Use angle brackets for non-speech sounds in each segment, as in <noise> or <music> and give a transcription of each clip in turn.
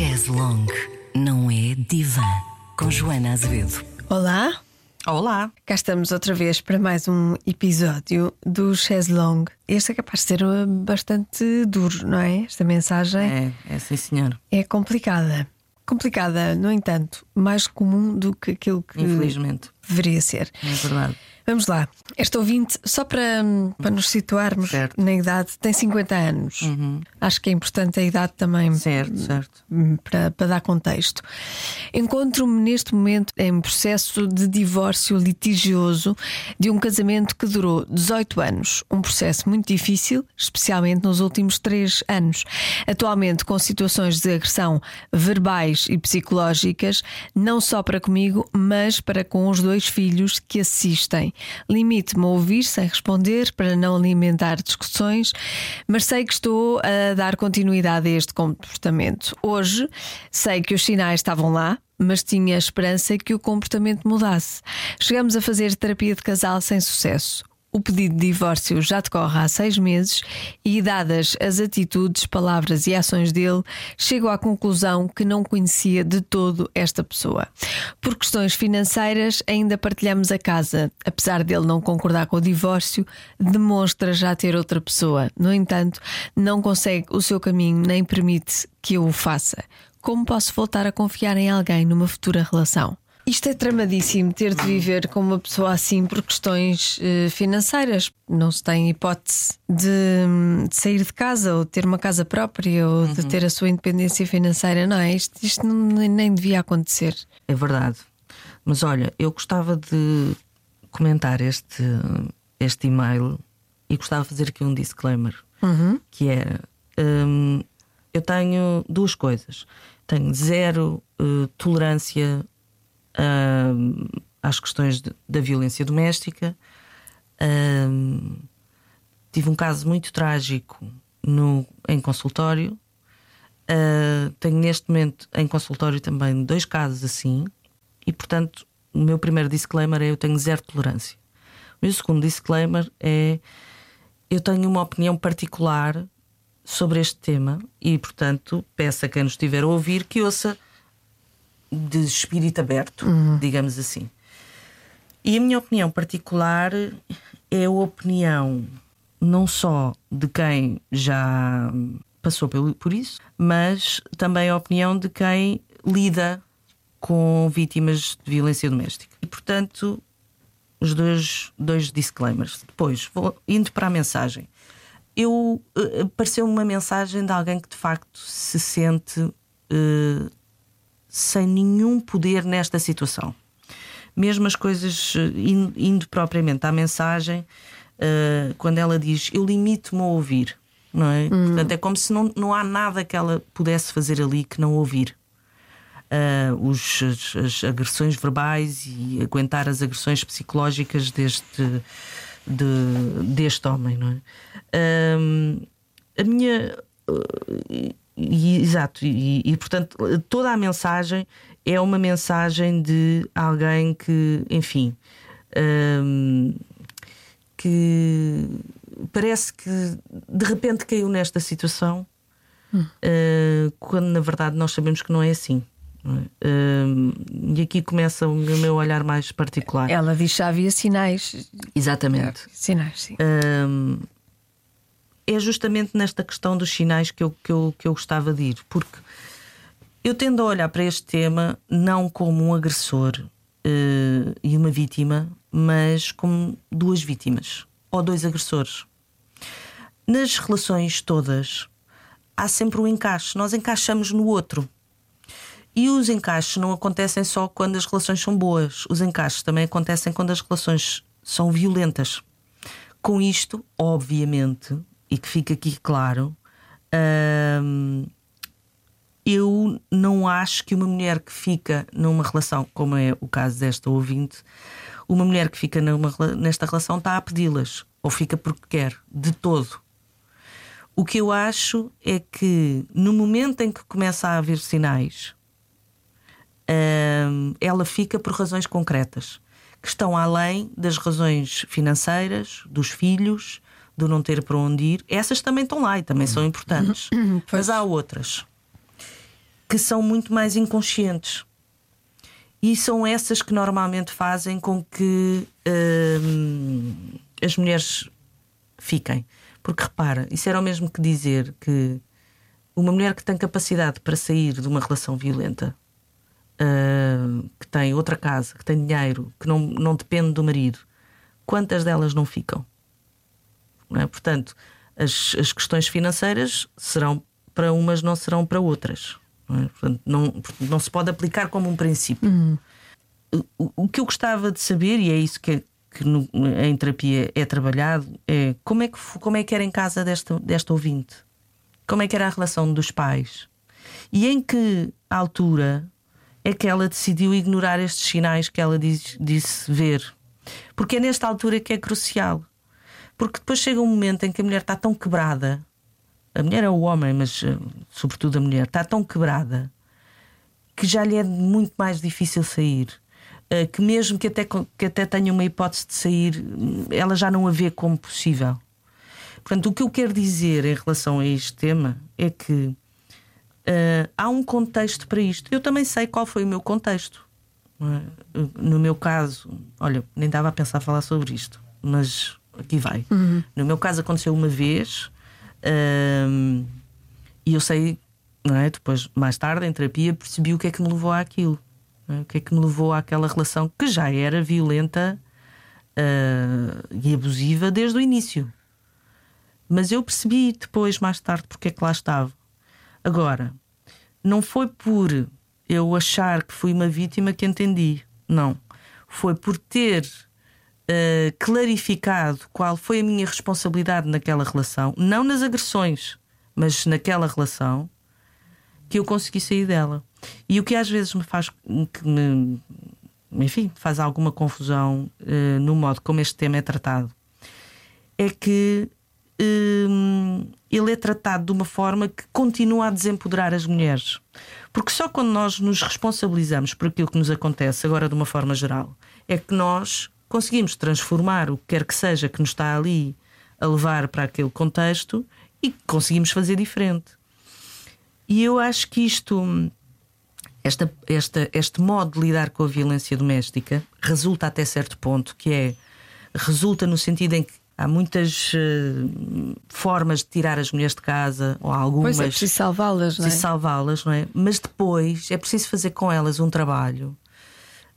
Chaz Long não é divã. Com Joana Azevedo. Olá, Olá. cá estamos outra vez para mais um episódio do Chaz Long. Este é capaz de ser uh, bastante duro, não é? Esta mensagem É, é sim, senhor. é complicada. Complicada, no entanto, mais comum do que aquilo que Infelizmente. deveria ser. É verdade. Vamos lá. Este ouvinte, só para, para nos situarmos Certo. na idade, tem 50 anos. Acho que é importante a idade também Certo, certo. Hum, para, para dar contexto. Encontro-me neste momento em processo de divórcio litigioso de um casamento que durou 18 anos. Um processo muito difícil, especialmente nos últimos três anos. Atualmente com situações de agressão verbais e psicológicas, não só para comigo, mas para com os dois filhos que assistem. Limite-me a ouvir sem responder para não alimentar discussões, mas sei que estou a dar continuidade a este comportamento. Hoje sei que os sinais estavam lá. Mas tinha esperança que o comportamento mudasse. Chegamos a fazer terapia de casal sem sucesso. O pedido de divórcio já decorre há seis meses e, dadas as atitudes, palavras e ações dele, chego à conclusão que não conhecia de todo esta pessoa. Por questões financeiras, ainda partilhamos a casa. Apesar dele não concordar com o divórcio, demonstra já ter outra pessoa. No entanto, não consegue o seu caminho nem permite que eu o faça. Como posso voltar a confiar em alguém numa futura relação? Isto é tramadíssimo ter de viver com uma pessoa assim por questões eh, financeiras. Não se tem hipótese de, de sair de casa ou ter uma casa própria ou de ter a sua independência financeira. Não é? Isto, isto não- nem, devia acontecer. É verdade. Mas olha, eu gostava de comentar este, este e-mail e gostava de fazer aqui um disclaimer. Que é: hum, eu tenho duas coisas. Tenho zero eh, tolerância hum, às questões de- da violência doméstica. Hum, tive um caso muito trágico no, em consultório. Uh, tenho neste momento em consultório também dois casos assim, e portanto, o meu primeiro disclaimer é eu tenho zero tolerância. O meu segundo disclaimer é eu tenho uma opinião particular sobre este tema e, portanto, peço a quem nos estiver a ouvir que ouça de espírito aberto, digamos assim. E a minha opinião particular é a opinião não só de quem já passou por isso, mas também a opinião de quem lida com vítimas de violência doméstica. E, portanto, os dois, dois disclaimers. Depois, vou indo para a mensagem. Eu eh, apareceu-me uma mensagem de alguém que de facto se sente eh, sem nenhum poder nesta situação. Mesmo as coisas eh, in- indo propriamente à mensagem, eh, quando ela diz eu limito-me a ouvir, não é? Portanto, é como se não, não há nada que ela pudesse fazer ali que não ouvir. Ah, os, as, as agressões verbais e aguentar as agressões psicológicas deste, de- deste homem, não é? Ahm, a minha. E- exato, e, e, portanto toda a mensagem é uma mensagem de alguém que, enfim, ahm, que parece que de repente caiu nesta situação, ah, quando na verdade nós sabemos que não é assim. Ahm, e aqui começa o meu olhar mais particular. Ela diz que já havia sinais. Exatamente. Sinais, sim. Hum, é justamente nesta questão dos sinais que eu, que, eu, que eu gostava de ir, porque eu tendo a olhar para este tema não como um agressor eh, e uma vítima, mas como duas vítimas ou dois agressores. Nas relações todas há sempre um encaixe, nós encaixamos no outro. E os encaixes não acontecem só quando as relações são boas, os encaixes também acontecem quando as relações são violentas. Com isto, obviamente, e que fica aqui claro, hum, eu não acho que uma mulher que fica numa relação, como é o caso desta ouvinte, uma mulher que fica numa nesta relação está a pedi-las, ou fica porque quer, de todo. O que eu acho é que no momento em que começa a haver sinais, hum, ela fica por razões concretas que estão além das razões financeiras, dos filhos, do não ter para onde ir. Essas também estão lá e também são importantes. Mas há outras. que são muito mais inconscientes. E são essas que normalmente fazem com que hum, as mulheres fiquem. Porque repara, isso era o mesmo que dizer que uma mulher que tem capacidade para sair de uma relação violenta, uh, que tem outra casa, que tem dinheiro, que não, não depende do marido, quantas delas não ficam? É? Portanto, as, as questões financeiras serão para umas, não serão para outras. Não, é? Portanto, não, não se pode aplicar como um princípio. Uhum. O, o, que eu gostava de saber, e é isso que, que no, em terapia é trabalhado, é como é que, como é que era em casa desta, desta ouvinte? Como é que era a relação dos pais? E em que altura é que ela decidiu ignorar estes sinais que ela diz, disse ver? Porque é nesta altura que é crucial. Porque depois chega um momento em que a mulher está tão quebrada, a mulher é o homem, mas eh, sobretudo a mulher, está tão quebrada que já lhe é muito mais difícil sair. Eh, que mesmo que até, que até tenha uma hipótese de sair, ela já não a vê como possível. Portanto, o que eu quero dizer em relação a este tema é que uh, há um contexto para isto. Eu também sei qual foi o meu contexto. É? No meu caso, olha, nem dava a pensar falar sobre isto, mas aqui vai. Uhum. No meu caso aconteceu uma vez uh, e eu sei, não é? Depois, mais tarde, em terapia, percebi o que é que me levou àquilo. É? O que é que me levou àquela relação que já era violenta uh, e abusiva desde o início. Mas eu percebi depois, mais tarde, porque é que lá estava. Agora, não foi por eu achar que fui uma vítima que entendi. Não. Foi por ter uh, clarificado qual foi a minha responsabilidade naquela relação, não nas agressões, mas naquela relação, que eu consegui sair dela. E o que às vezes me faz que me, enfim, faz alguma confusão uh, no modo como este tema é tratado é que Hum, ele é tratado de uma forma que continua a desempoderar as mulheres. Porque só quando nós nos responsabilizamos por aquilo que nos acontece, agora de uma forma geral, é que nós conseguimos transformar o que quer que seja que nos está ali a levar para aquele contexto e conseguimos fazer diferente. E eu acho que isto, esta, esta, este modo de lidar com a violência doméstica, resulta até certo ponto, que é resulta no sentido em que Há muitas uh, formas de tirar as mulheres de casa, ou algumas. Pois é preciso salvá-las, não é? Preciso salvá-las, não é? Mas depois é preciso fazer com elas um trabalho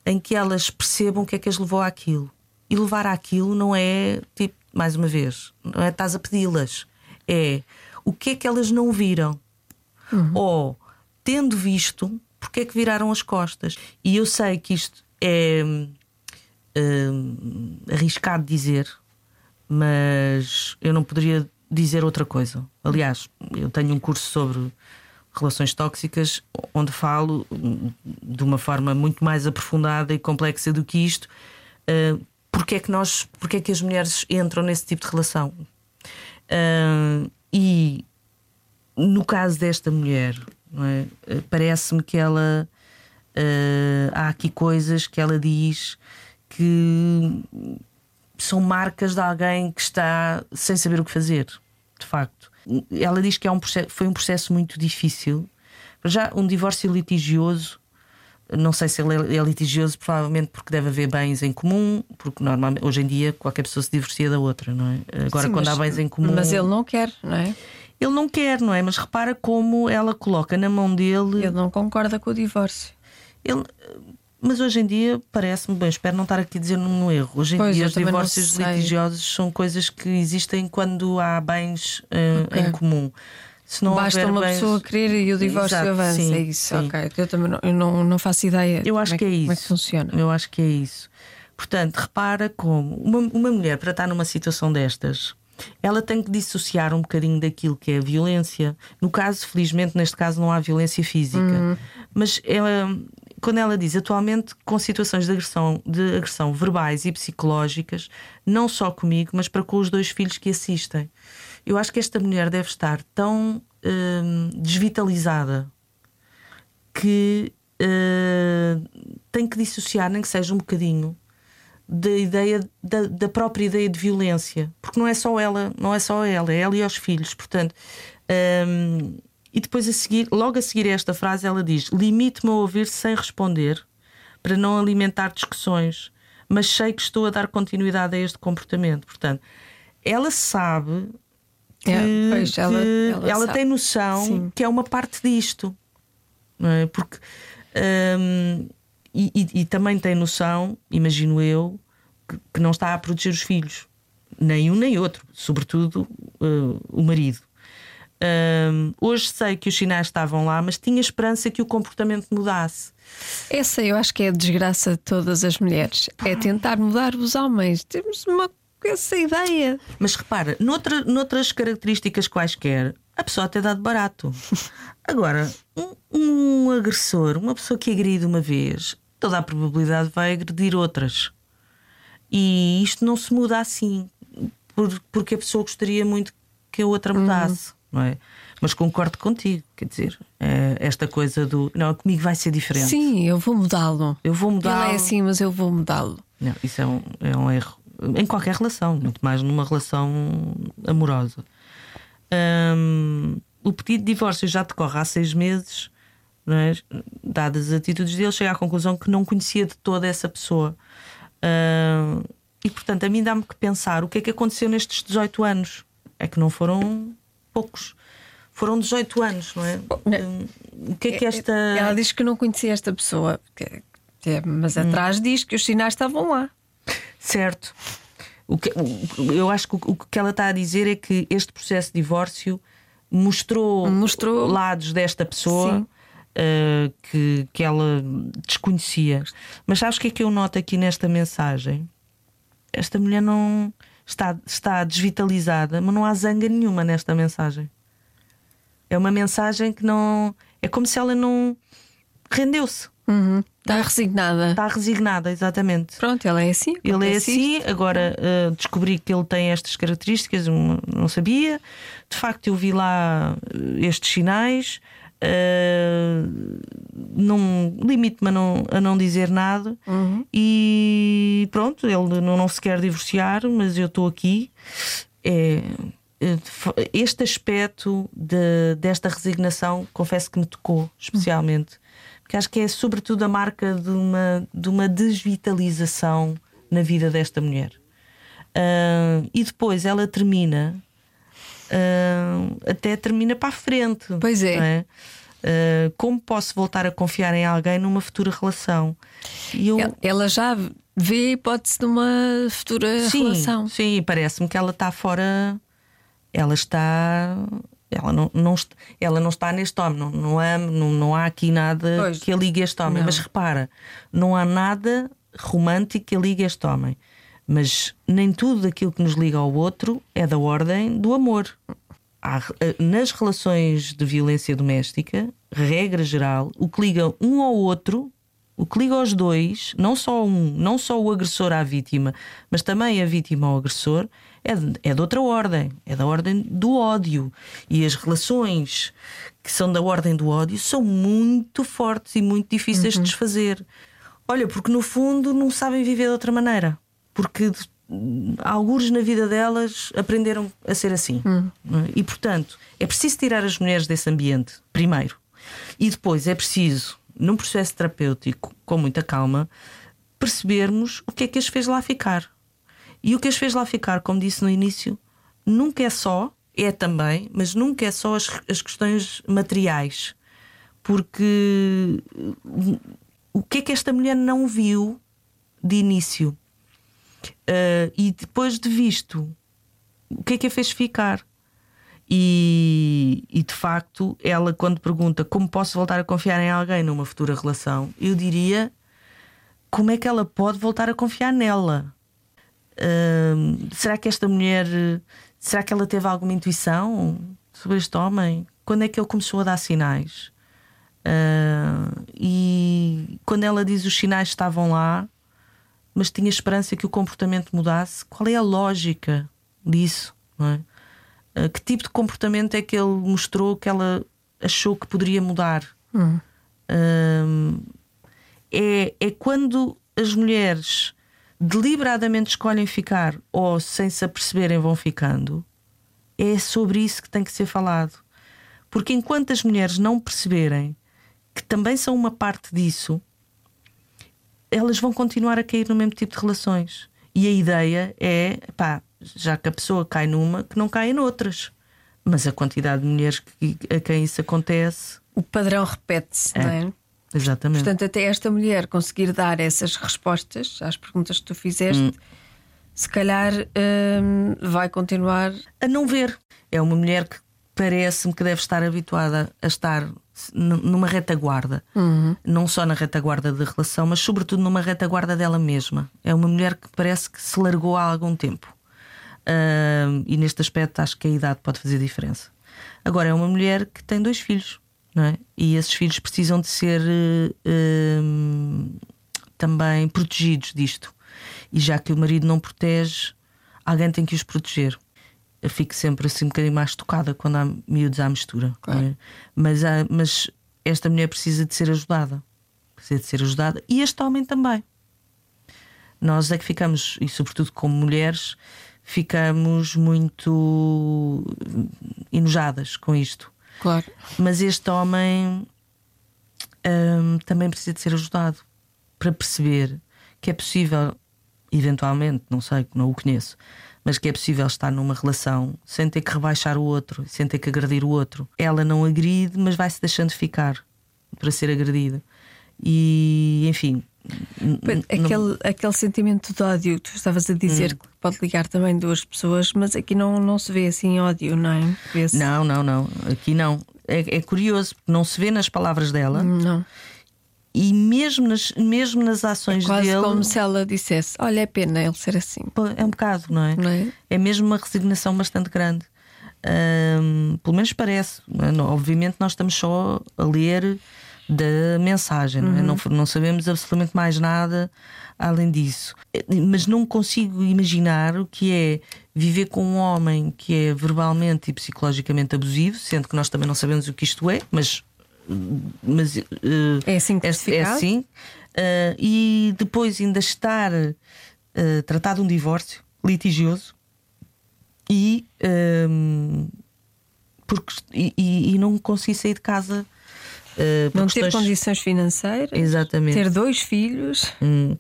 em que elas percebam o que é que as levou àquilo. E levar àquilo não é, tipo, mais uma vez, não é estás a pedi-las. É o que é que elas não viram. Uhum. Ou, tendo visto, porque é que viraram as costas. E eu sei que isto é hum, arriscado dizer, mas eu não poderia dizer outra coisa. Aliás, eu tenho um curso sobre relações tóxicas onde falo de uma forma muito mais aprofundada e complexa do que isto. Uh, porque é que nós, porque é que as mulheres entram nesse tipo de relação? Uh, e no caso desta mulher, é? parece-me que ela uh, há aqui coisas que ela diz que são marcas de alguém que está sem saber o que fazer, de facto. Ela diz que é um processo, foi um processo muito difícil. Já um divórcio litigioso, não sei se ele é litigioso, provavelmente porque deve haver bens em comum, porque normalmente hoje em dia qualquer pessoa se divorcia da outra, não é? Agora, Sim, quando mas, há bens em comum. Mas ele não quer, não é? Ele não quer, não é? Mas repara como ela coloca na mão dele. Ele não concorda com o divórcio. Ele, mas hoje em dia parece-me, bem, espero não estar aqui dizer um erro. Hoje em pois, dia os divórcios litigiosos são coisas que existem quando há bens uh, okay. em comum. Se não Basta uma bens... pessoa querer e o divórcio Exato, avança. Sim, é isso, sim. ok. Eu também não, eu não, não faço ideia. Eu acho é que, é isso. Como é que funciona? Eu acho que é isso. Portanto, repara como uma, uma mulher para estar numa situação destas ela tem que dissociar um bocadinho daquilo que é a violência. No caso, felizmente, neste caso, não há violência física, uhum. mas ela, quando ela diz atualmente com situações de agressão, de agressão verbais e psicológicas, não só comigo, mas para com os dois filhos que assistem. Eu acho que esta mulher deve estar tão hum, desvitalizada que uh, tem que dissociar, nem que seja um bocadinho, da ideia da, da, própria ideia de violência, porque não é só ela, não é só ela, é ela e os filhos. Portanto, hum, E depois, a seguir, logo a seguir a esta frase, ela diz: Limite-me a ouvir sem responder, para não alimentar discussões, mas sei que estou a dar continuidade a este comportamento. Portanto, ela sabe que, É, pois, ela- ela ela tem noção Sim. que é uma parte disto. Não é? Porque. hum, e, e- e também tem noção, imagino eu, que, que não está a proteger os filhos, nem um nem outro, sobretudo uh, o marido. Hum, hoje sei que os sinais estavam lá, mas tinha esperança que o comportamento mudasse. Essa eu acho que é a desgraça de todas as mulheres. É tentar mudar os homens. Temos uma essa ideia. Mas repara, noutra, noutras características quaisquer, a pessoa até dá de barato. <laughs> Agora, um, um agressor, uma pessoa que agride uma vez, toda a probabilidade vai agredir outras. E isto não se muda assim, por- porque a pessoa gostaria muito que a outra mudasse, não é? Mas concordo contigo, quer dizer, é esta coisa do não, comigo vai ser diferente. Sim, eu vou mudá-lo. Eu vou mudar. Ele é assim, mas eu vou mudá-lo. Não, isso é um, é um erro. Em qualquer relação, muito mais numa relação amorosa. Hum, o pedido de divórcio já decorre há seis meses, é? dadas as atitudes dele, chega à conclusão que não conhecia de toda essa pessoa. Hum, e portanto, a mim dá-me que pensar o que é que aconteceu nestes 18 anos. É que não foram poucos. Foram 18 anos, não é? Hum, O que é que esta. Ela diz que não conhecia esta pessoa, é- mas atrás diz que os sinais estavam lá. Certo. O que, eu acho que o, que ela está a dizer é que este processo de divórcio mostrou, Mostrou. lados desta pessoa eh, que, que ela desconhecia. Mas sabes o que é que eu noto aqui nesta mensagem? Esta mulher não está, está desvitalizada, mas não há zanga nenhuma nesta mensagem. É uma mensagem que não. É como se ela não rendeu-se. Uhum. Está resignada. Está resignada, exatamente. Pronto, ela é assim. Ele é assim, agora uh, descobri que ele tem estas características, não sabia. De facto, eu vi lá uh, estes sinais. Uh, não limite-me a não, a não dizer nada e pronto, ele não, não se quer divorciar, mas eu estou aqui. É, é, este aspecto de- desta resignação, confesso que me tocou especialmente, porque acho que é sobretudo a marca de uma, de uma desvitalização na vida desta mulher. Ah, e depois ela termina, ah, até termina para a frente. Pois é. Ah, como posso voltar a confiar em alguém numa futura relação? E eu, Ela- já vê a hipótese de uma futura sim, relação. Sim, parece-me que ela está fora. Ela está. Ela não, não, ela não está neste homem, não, não, há, não, não há aqui nada Pois. que a ligue este homem. Não. Mas repara, não há nada romântico que a ligue este homem. Mas nem tudo aquilo que nos liga ao outro é da ordem do amor. Há, eh, nas relações de violência doméstica, regra geral, o que liga um ao outro, o que liga aos dois, não só um, não só o agressor à vítima, mas também a vítima ao agressor, é de, é de outra ordem, é da ordem do ódio. E as relações que são da ordem do ódio são muito fortes e muito difíceis de desfazer. Olha, porque no fundo não sabem viver de outra maneira. Porque hum, algures na vida delas aprenderam a ser assim. não é? E portanto, é preciso tirar as mulheres desse ambiente, primeiro. E depois é preciso, num processo terapêutico, com muita calma, percebermos o que é que as fez lá ficar. E o que as fez lá ficar, como disse no início, nunca é só, é também, mas nunca é só as, as questões materiais. Porque hum, o que é que esta mulher não viu de início? Ah, e depois de visto, o que é que a fez ficar? E, e, de facto, ela, quando pergunta como posso voltar a confiar em alguém numa futura relação, eu diria como é que ela pode voltar a confiar nela? Hum, será que esta mulher, será que ela teve alguma intuição sobre este homem? Quando é que ele começou a dar sinais? Ah, e quando ela diz os sinais estavam lá, mas tinha esperança que o comportamento mudasse, qual é a lógica disso? É? Ah, que tipo de comportamento é que ele mostrou que ela achou que poderia mudar? Hum. Hum, é, é quando as mulheres deliberadamente escolhem ficar ou sem se aperceberem vão ficando, é sobre isso que tem que ser falado. Porque enquanto as mulheres não perceberem que também são uma parte disso, elas vão continuar a cair no mesmo tipo de relações. E a ideia é, pá, já que a pessoa cai numa, que não caia noutras. Mas a quantidade de mulheres que, a quem isso acontece. O padrão repete-se, é. não é? Exatamente. Portanto, até esta mulher conseguir dar essas respostas às perguntas que tu fizeste, hum. se calhar hum, vai continuar a não ver. É uma mulher que parece-me que deve estar habituada a estar numa retaguarda, uhum. não só na retaguarda da relação, mas sobretudo numa retaguarda dela mesma. É uma mulher que parece que se largou há algum tempo. Uh, e neste aspecto acho que a idade pode fazer diferença. Agora, é uma mulher que tem dois filhos, não é? E esses filhos precisam de ser uh, também protegidos disto. E já que o marido não protege, alguém tem que os proteger eu fico sempre assim um bocadinho mais tocada quando há miúdos à mistura. Claro. É? Mas, há, mas esta mulher precisa de ser ajudada. Precisa de ser ajudada. E este homem também. Nós é que ficamos, e sobretudo como mulheres, ficamos muito enojadas com isto. Claro. Mas este homem hum, também precisa de ser ajudado para perceber que é possível, eventualmente, não sei, não o conheço, mas que é possível estar numa relação sem ter que rebaixar o outro, sem ter que agredir o outro. Ela não agride, mas vai se deixando ficar para ser agredida. E, enfim. Aquele, não... aquele sentimento de ódio que tu estavas a dizer hum. que pode ligar também duas pessoas, mas aqui não, não se vê assim ódio, não é? Não, não, não. Aqui não. É, é curioso, porque não se vê nas palavras dela. Não e mesmo nas, mesmo nas ações é quase dele. como se ela dissesse: Olha, é pena ele ser assim. É um bocado, não é? Não é? é mesmo uma resignação bastante grande. Um, pelo menos parece. Obviamente, nós estamos só a ler da mensagem, uhum. não, é? Não, não sabemos absolutamente mais nada além disso. Mas não consigo imaginar o que é viver com um homem que é verbalmente e psicologicamente abusivo, sendo que nós também não sabemos o que isto é, mas mas uh, é assim que é, é assim. Uh, e depois ainda estar uh, tratado um divórcio litigioso e, um, porque, e, e, não conseguir sair de casa. Não ter condições financeiras, Exatamente. ter dois filhos. Hum.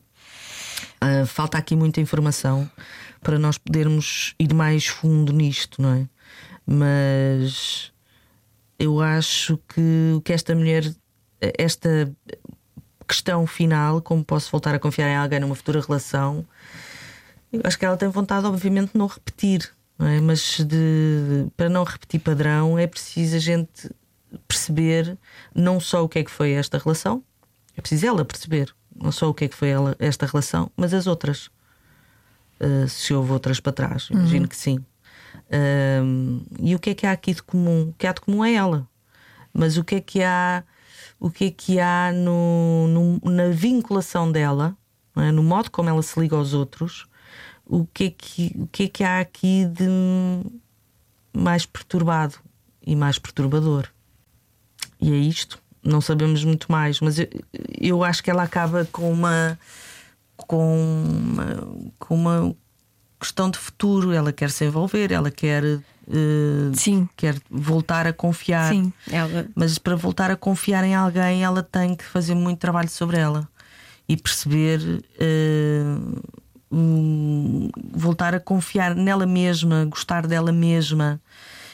falta aqui muita informação para nós podermos ir mais fundo nisto, não é? Mas eu acho que que esta mulher, esta questão final, como posso voltar a confiar em alguém numa futura relação, eu acho que ela tem vontade, obviamente, de não repetir, não é? mas de, para não repetir padrão é preciso a gente perceber não só o que é que foi esta relação, é preciso ela perceber não só o que é que foi ela, esta relação, mas as outras. Uh, se houve outras para trás, imagino uhum. que sim. Um, e o que é que há aqui de comum? O que há de comum é ela. Mas o que é que há, o que é que há no, no na vinculação dela, é? no modo como ela se liga aos outros, o que é que, o que, é que há aqui de mais perturbado e mais perturbador? E é isto. Não sabemos muito mais, mas eu, eu acho que ela acaba com uma com uma, com uma questão de futuro, ela quer se envolver, ela quer. Uh, Sim. quer voltar a confiar. Sim, ela... Mas para voltar a confiar em alguém, ela tem que fazer muito trabalho sobre ela e perceber, uh, um, voltar a confiar nela mesma, gostar dela mesma,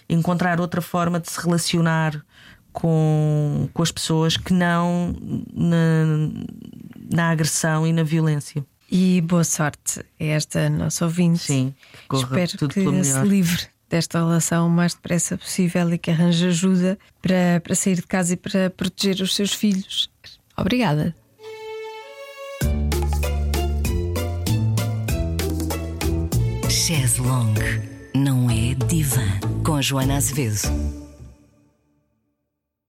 encontrar outra forma de se relacionar com, com as pessoas que não na, na agressão e na violência. E boa sorte a esta nossa ouvinte. Sim, que Espero que se livre desta relação o mais depressa possível e que arranje ajuda para, para sair de casa e para proteger os seus filhos. Obrigada. Chaz Long não é divã com Joana Azevedo.